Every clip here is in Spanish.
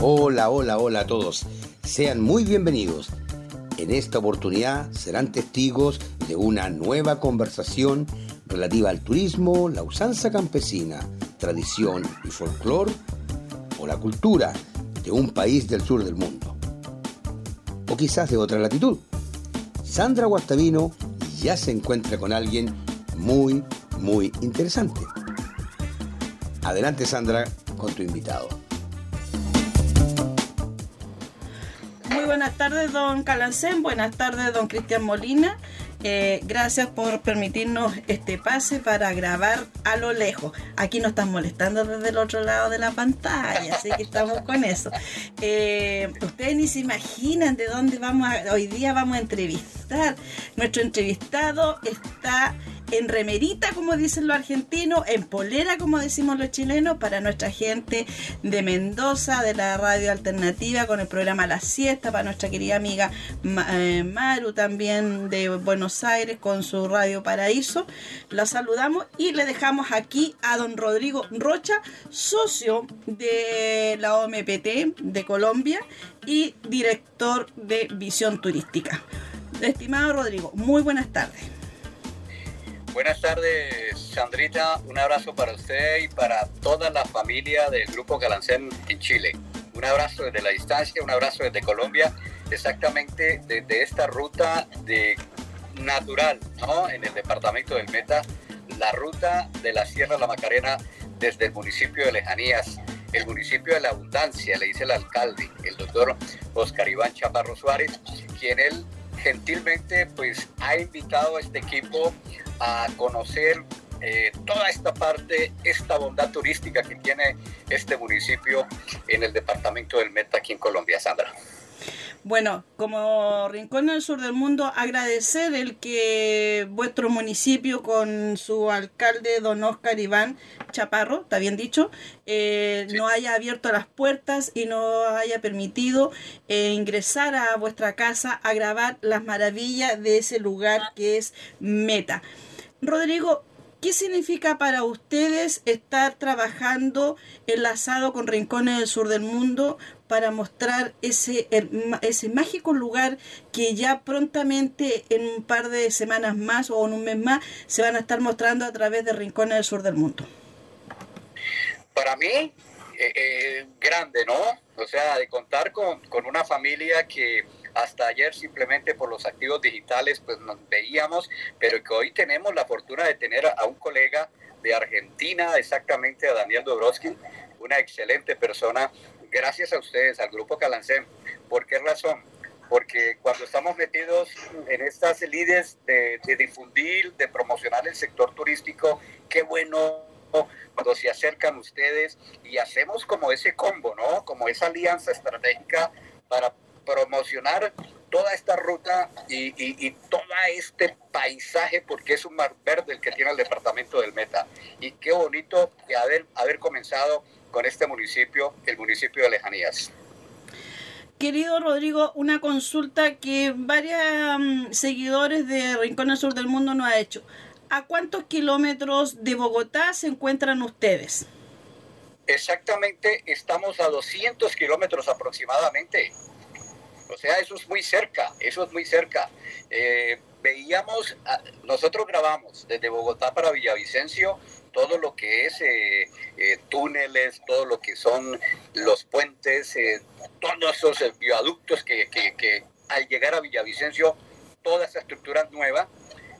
Hola, hola, hola a todos. Sean muy bienvenidos. En esta oportunidad serán testigos de una nueva conversación relativa al turismo, la usanza campesina, tradición y folclore o la cultura de un país del sur del mundo. O quizás de otra latitud. Sandra Guastavino ya se encuentra con alguien muy, muy interesante. Adelante Sandra con tu invitado. Buenas tardes, don Calancén. Buenas tardes, don Cristian Molina. Eh, gracias por permitirnos este pase para grabar a lo lejos. Aquí nos están molestando desde el otro lado de la pantalla, así que estamos con eso. Eh, ustedes ni se imaginan de dónde vamos a, hoy día vamos a entrevistar. Nuestro entrevistado está en remerita, como dicen los argentinos, en polera, como decimos los chilenos, para nuestra gente de Mendoza, de la radio alternativa, con el programa La Siesta, para nuestra querida amiga eh, Maru, también de Buenos Aires, con su Radio Paraíso. La saludamos y le dejamos aquí a don Rodrigo Rocha, socio de la OMPT de Colombia y director de Visión Turística. Estimado Rodrigo, muy buenas tardes. Buenas tardes, Sandrita. Un abrazo para usted y para toda la familia del Grupo Galancén en Chile. Un abrazo desde la distancia, un abrazo desde Colombia, exactamente desde esta ruta de natural, ¿no? En el departamento del Meta, la ruta de la Sierra la Macarena desde el municipio de Lejanías, el municipio de la Abundancia, le dice el alcalde, el doctor Oscar Iván Chaparro Suárez, quien él gentilmente pues ha invitado a este equipo a conocer eh, toda esta parte, esta bondad turística que tiene este municipio en el departamento del Meta aquí en Colombia, Sandra. Bueno, como Rincón del Sur del Mundo, agradecer el que vuestro municipio con su alcalde, don Oscar Iván Chaparro, está bien dicho, eh, no haya abierto las puertas y no haya permitido eh, ingresar a vuestra casa a grabar las maravillas de ese lugar que es Meta. Rodrigo, ¿Qué significa para ustedes estar trabajando enlazado con Rincones del Sur del Mundo para mostrar ese, ese mágico lugar que ya prontamente en un par de semanas más o en un mes más se van a estar mostrando a través de Rincones del Sur del Mundo? Para mí, eh, eh, grande, ¿no? O sea, de contar con, con una familia que hasta ayer simplemente por los activos digitales pues nos veíamos, pero que hoy tenemos la fortuna de tener a un colega de Argentina, exactamente a Daniel Dobrowski, una excelente persona. Gracias a ustedes, al Grupo Calancén. ¿Por qué razón? Porque cuando estamos metidos en estas líderes de, de difundir, de promocionar el sector turístico, qué bueno cuando se acercan ustedes y hacemos como ese combo, ¿no? Como esa alianza estratégica para promocionar toda esta ruta y, y, todo este paisaje, porque es un mar verde el que tiene el departamento del Meta. Y qué bonito haber, haber comenzado con este municipio, el municipio de Lejanías. Querido Rodrigo, una consulta que varios mm, seguidores de Rincón del Sur del Mundo nos ha hecho. ¿A cuántos kilómetros de Bogotá se encuentran ustedes? Exactamente, estamos a 200 kilómetros aproximadamente. O sea, eso es muy cerca, eso es muy cerca. Eh, veíamos, nosotros grabamos desde Bogotá para Villavicencio todo lo que es eh, eh, túneles, todo lo que son los puentes, todos esos viaductos que, que, al llegar a Villavicencio, toda esa estructura nueva,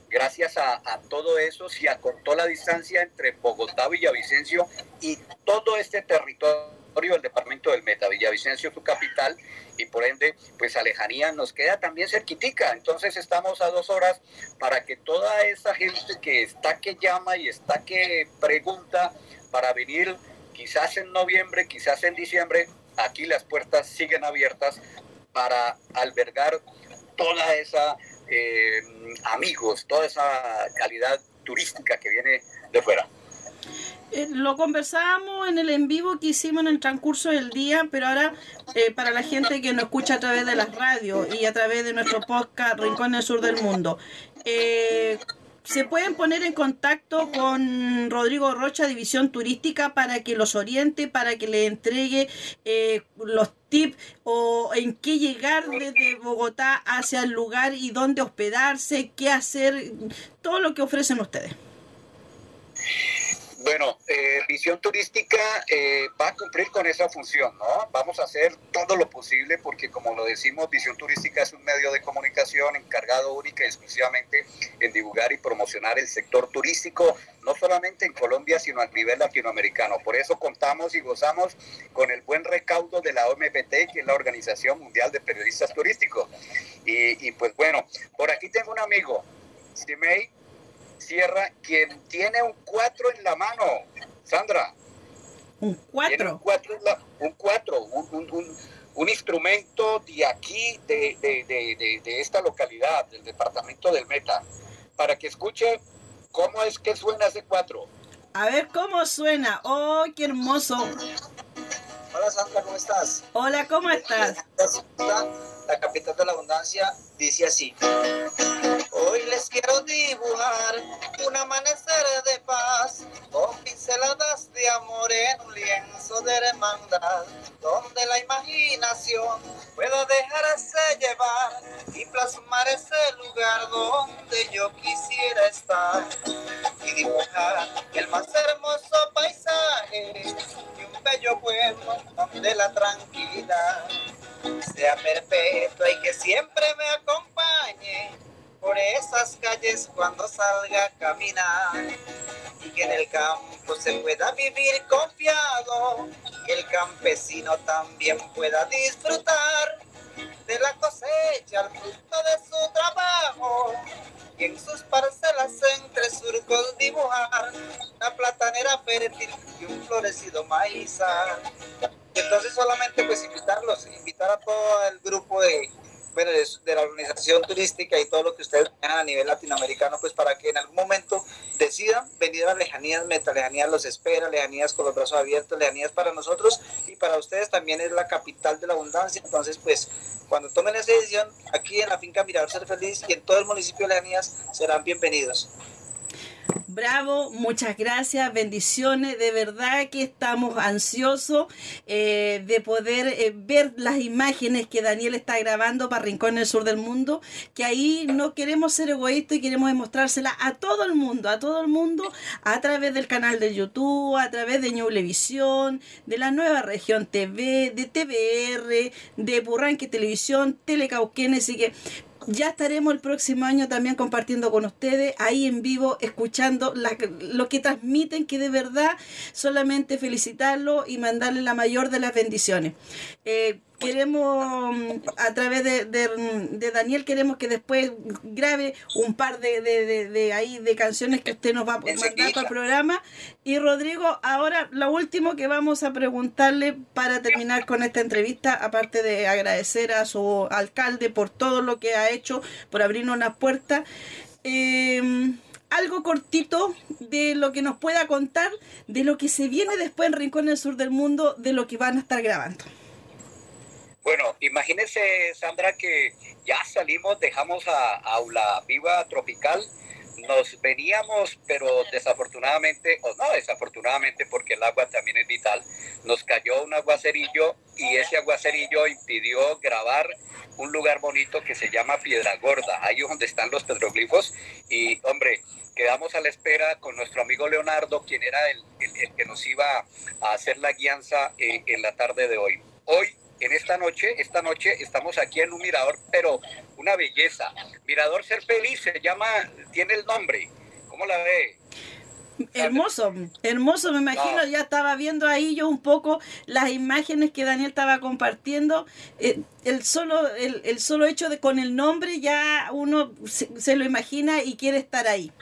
gracias a, a, todo eso se acortó la distancia entre Bogotá, Villavicencio y todo este territorio el departamento del Meta, Villavicencio, su capital, y por ende, pues a lejanía nos queda también cerquitica. Entonces estamos a dos horas para que toda esa gente que está que llama y está que pregunta para venir, quizás en noviembre, quizás en diciembre, aquí las puertas siguen abiertas para albergar toda esa eh, amigos, toda esa calidad turística que viene de fuera. Eh, lo conversábamos en el en vivo que hicimos en el transcurso del día, pero ahora eh, para la gente que nos escucha a través de las radios y a través de nuestro podcast Rincón del Sur del Mundo. Eh, se pueden poner en contacto con Rodrigo Rocha, División Turística, para que los oriente, para que le entregue eh, los tips o en qué llegar desde Bogotá hacia el lugar y dónde hospedarse, qué hacer, todo lo que ofrecen ustedes. Bueno, eh, Visión Turística eh, va a cumplir con esa función, ¿no? Vamos a hacer todo lo posible porque, como lo decimos, Visión Turística es un medio de comunicación encargado única y exclusivamente en divulgar y promocionar el sector turístico, no solamente en Colombia, sino a nivel latinoamericano. Por eso contamos y gozamos con el buen recaudo de la OMPT, que es la Organización Mundial de Periodistas Turísticos. Y, y pues bueno, por aquí tengo un amigo, Simei Sierra, quien tiene un 4 en la mano. Sandra. ¿Un 4? Un 4, un, cuatro un, un, instrumento de aquí, de, de, de, de, esta localidad, del departamento del Meta, para que escuche cómo es que suena ese 4. A ver cómo suena. ¡Oh, qué hermoso! Hola Sandra, ¿cómo estás? Hola, ¿cómo estás? La capital de la abundancia dice así. Hoy les quiero dibujar un amanecer de paz con pinceladas de amor en un lienzo de hermandad, donde la imaginación pueda dejarse llevar y plasmar ese lugar donde yo quisiera estar. Y dibujar el más hermoso paisaje de un bello pueblo donde la tranquilidad sea perpetua y que siempre me acompañe por esas calles cuando salga a caminar y que en el campo se pueda vivir confiado y el campesino también pueda disfrutar de la cosecha al fruto de su trabajo y en sus parcelas entre surcos dibujar una platanera fértil y un florecido maíz. Entonces solamente pues invitarlos, invitar a todo el grupo de bueno, la organización turística y todo lo que a nivel latinoamericano, pues para que en algún momento decidan venir a lejanías meta, lejanías los espera, lejanías con los brazos abiertos, lejanías para nosotros y para ustedes también es la capital de la abundancia. Entonces, pues cuando tomen esa decisión, aquí en la finca Mirador Ser Feliz y en todo el municipio de Lejanías serán bienvenidos. Bravo, muchas gracias, bendiciones. De verdad que estamos ansiosos eh, de poder eh, ver las imágenes que Daniel está grabando para Rincón del Sur del Mundo, que ahí no queremos ser egoístas y queremos demostrárselas a todo el mundo, a todo el mundo, a través del canal de YouTube, a través de Ñublevisión, de la Nueva Región TV, de TVR, de Burranque Televisión, Telecauquenes, así que ya estaremos el próximo año también compartiendo con ustedes, ahí en vivo, escuchando lo que transmiten, que de verdad solamente felicitarlo y mandarle la mayor de las bendiciones. Eh, queremos, a través de, Daniel, queremos que después grabe un par de, de, ahí de canciones que usted nos va a mandar para el programa. Y Rodrigo, ahora lo último que vamos a preguntarle para terminar con esta entrevista, aparte de agradecer a su alcalde por todo lo que ha hecho, por abrirnos las puertas. Eh, algo cortito de lo que nos pueda contar de lo que se viene después en Rincón del Sur del Mundo, de lo que van a estar grabando. Bueno, imagínense, Sandra, que ya salimos, dejamos a, Aula Viva Tropical, nos veníamos, pero desafortunadamente, o no desafortunadamente, porque el agua también es vital, nos cayó un aguacerillo y ese aguacerillo impidió grabar un lugar bonito que se llama Piedra Gorda, ahí es donde están los petroglifos. Y hombre, quedamos a la espera con nuestro amigo Leonardo, quien era el, que nos iba a hacer la guianza eh, en la tarde de hoy. Hoy en esta noche, esta noche estamos aquí en un mirador, pero una belleza. Mirador Ser Feliz se llama, tiene el nombre. ¿Cómo la ve? Hermoso, hermoso, me imagino, ya estaba viendo ahí yo un poco las imágenes que Daniel estaba compartiendo. Eh, el, solo, el, solo hecho de con el nombre ya uno se lo imagina y quiere estar ahí.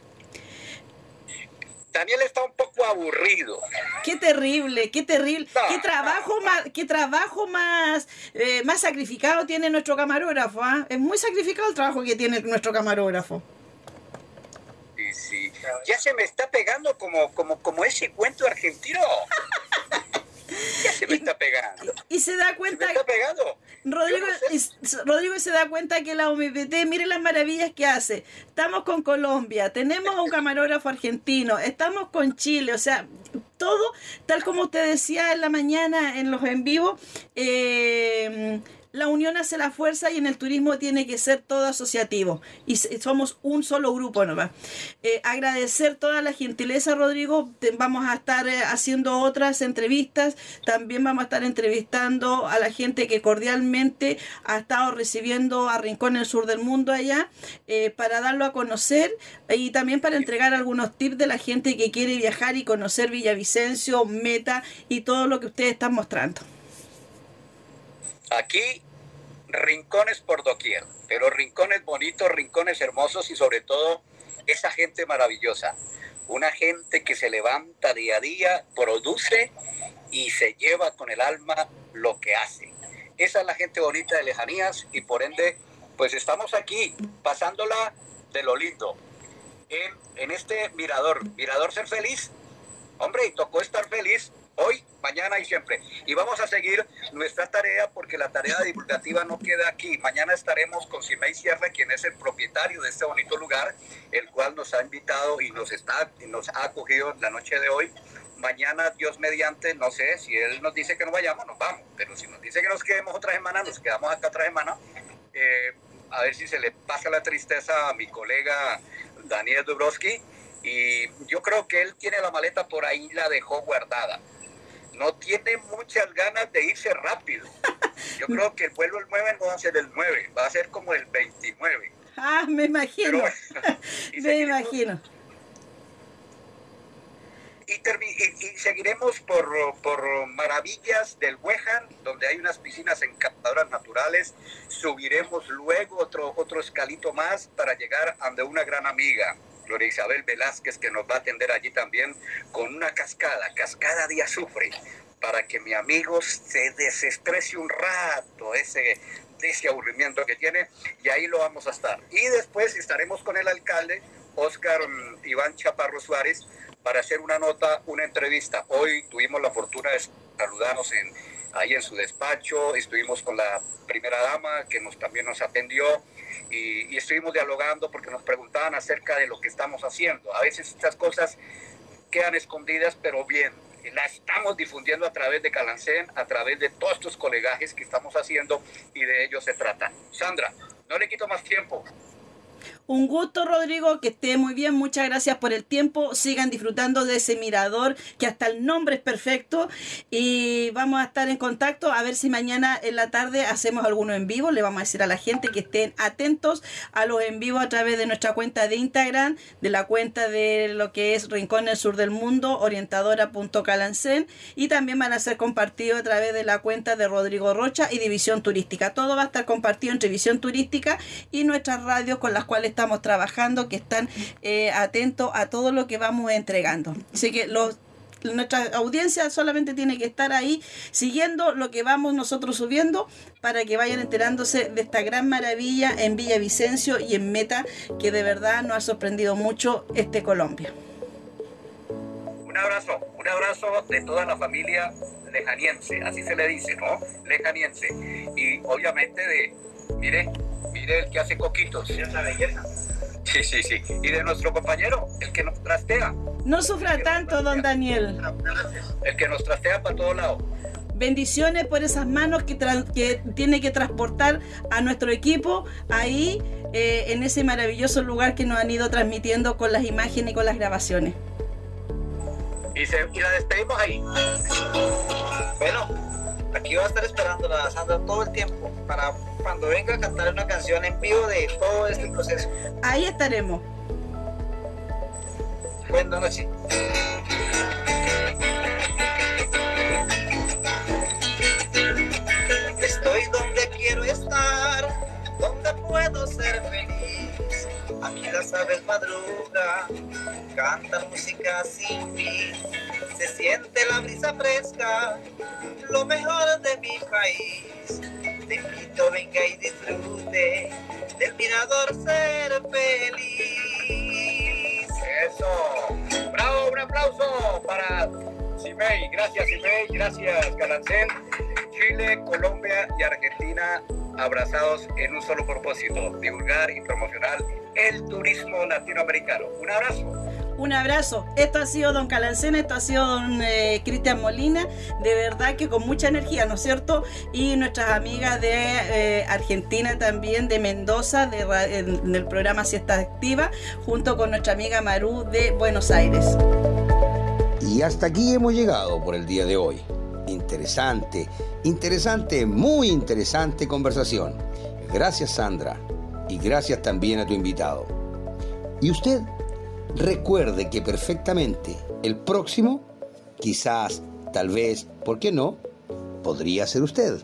Daniel está un poco aburrido. Qué terrible, qué terrible. qué trabajo más, qué trabajo más, eh, más sacrificado tiene nuestro camarógrafo. ¿ah? Es muy sacrificado el trabajo que tiene nuestro camarógrafo. Sí, sí. Ya se me está pegando como, como, como ese cuento argentino. ya se me está pegando. Y se da cuenta. Se me está pegando. Rodrigo, Rodrigo se da cuenta que la OMPT, mire las maravillas que hace. Estamos con Colombia, tenemos a un camarógrafo argentino, estamos con Chile, o sea, todo, tal como usted decía en la mañana en los en vivo, eh, la unión hace la fuerza y en el turismo tiene que ser todo asociativo y somos un solo grupo nomás. Eh, agradecer toda la gentileza, Rodrigo. Vamos a estar eh, haciendo otras entrevistas. También vamos a estar entrevistando a la gente que cordialmente ha estado recibiendo a Rincón el sur del mundo allá eh, para darlo a conocer y también para entregar algunos tips de la gente que quiere viajar y conocer Villavicencio, Meta y todo lo que ustedes están mostrando. Aquí rincones por doquier, pero rincones bonitos, rincones hermosos y sobre todo esa gente maravillosa. Una gente que se levanta día a día, produce y se lleva con el alma lo que hace. Esa es la gente bonita de lejanías y por ende, pues estamos aquí pasándola de lo lindo. En, en este mirador, mirador ser feliz. Hombre, y tocó estar feliz hoy, mañana y siempre. Y vamos a seguir nuestra tarea porque la tarea divulgativa no queda aquí. Mañana estaremos con Simei Sierra, quien es el propietario de este bonito lugar, el cual nos ha invitado y nos, está, y nos ha acogido la noche de hoy. Mañana, Dios mediante, no sé, si él nos dice que nos vayamos, nos vamos. Pero si nos dice que nos quedemos otra semana, nos quedamos acá otra semana. Eh, a ver si se le pasa la tristeza a mi colega Daniel Dubrowski. Y yo creo que él tiene la maleta por ahí, la dejó guardada no tiene muchas ganas de irse rápido. Yo creo que el vuelo el 9 no va a ser el 9, va a ser como el 29. Ah, me imagino. me imagino. Y, seguiremos por, por, maravillas del Huejan, donde hay unas piscinas encantadoras naturales. Subiremos luego otro, otro escalito más para llegar ante una gran amiga, Gloria Isabel Velázquez, que nos va a atender allí también con una cascada, cascada de azufre, para que mi amigo se desestrese un rato ese, ese aburrimiento que tiene, y ahí lo vamos a estar. Y después estaremos con el alcalde, Oscar mm, Iván Chaparro Suárez, para hacer una nota, una entrevista. Hoy tuvimos la fortuna de saludarnos en, ahí en su despacho, estuvimos con la primera dama que nos, también nos atendió y, estuvimos dialogando porque nos preguntaban acerca de lo que estamos haciendo. A veces estas cosas quedan escondidas, pero bien, la estamos difundiendo a través de Calancén, a través de todos estos colegajes que estamos haciendo y de ello se trata. Sandra, no le quito más tiempo. Un gusto, Rodrigo, que esté muy bien. Muchas gracias por el tiempo. Sigan disfrutando de ese mirador, que hasta el nombre es perfecto. Y vamos a estar en contacto a ver si mañana en la tarde hacemos alguno en vivo. Le vamos a decir a la gente que estén atentos a los en vivo a través de nuestra cuenta de Instagram, de la cuenta de lo que es Rincón del Sur del Mundo, orientadora.calancén. Y también van a ser compartidos a través de la cuenta de Rodrigo Rocha y División Turística. Todo va a estar compartido entre División Turística y nuestras radios con las cuales estamos trabajando, que están eh, atentos a todo lo que vamos entregando. Así que los nuestra audiencia solamente tiene que estar ahí siguiendo lo que vamos nosotros subiendo para que vayan enterándose de esta gran maravilla en Villavicencio y en Meta que de verdad nos ha sorprendido mucho este Colombia. Un abrazo, un abrazo de toda la familia lejaniense, así se le dice, ¿no? Lejaniense. Y obviamente de, mire, mire el que hace coquitos. Sí, sí, sí. Y de nuestro compañero, el que nos trastea. No sufra tanto, don Daniel. El que nos trastea para todo lado. Bendiciones por esas manos que, que tiene que transportar a nuestro equipo ahí, eh, en ese maravilloso lugar que nos han ido transmitiendo con las imágenes y con las grabaciones. Y, se, y la despedimos ahí. Bueno, aquí va a estar esperando la Sandra todo el tiempo para cuando venga a cantar una canción en vivo de todo este proceso. Ahí estaremos. Buenas noches. Estoy donde quiero estar, donde puedo ser feliz. Aquí las aves madrugan, cantan música sin fin se siente la brisa fresca, lo mejor de mi país. Te invito, venga y disfrute del mirador ser feliz. Eso. Bravo, un aplauso para Simei. Gracias, Simei. Gracias, Calancén. Chile, Colombia y Argentina abrazados en un solo propósito, divulgar y promocionar el turismo latinoamericano. Un abrazo. Un abrazo. Esto ha sido Don Calancena, esto ha sido Don eh, Cristian Molina, de verdad que con mucha energía, ¿no es cierto? Y nuestras amigas de eh, Argentina también, de Mendoza, en, el programa Siesta Activa, junto con nuestra amiga Maru de Buenos Aires. Y hasta aquí hemos llegado por el día de hoy. Interesante, interesante, muy interesante conversación. Gracias Sandra y gracias también a tu invitado. ¿Y usted? Recuerde que perfectamente el próximo, quizás, tal vez, ¿por qué no? Podría ser usted.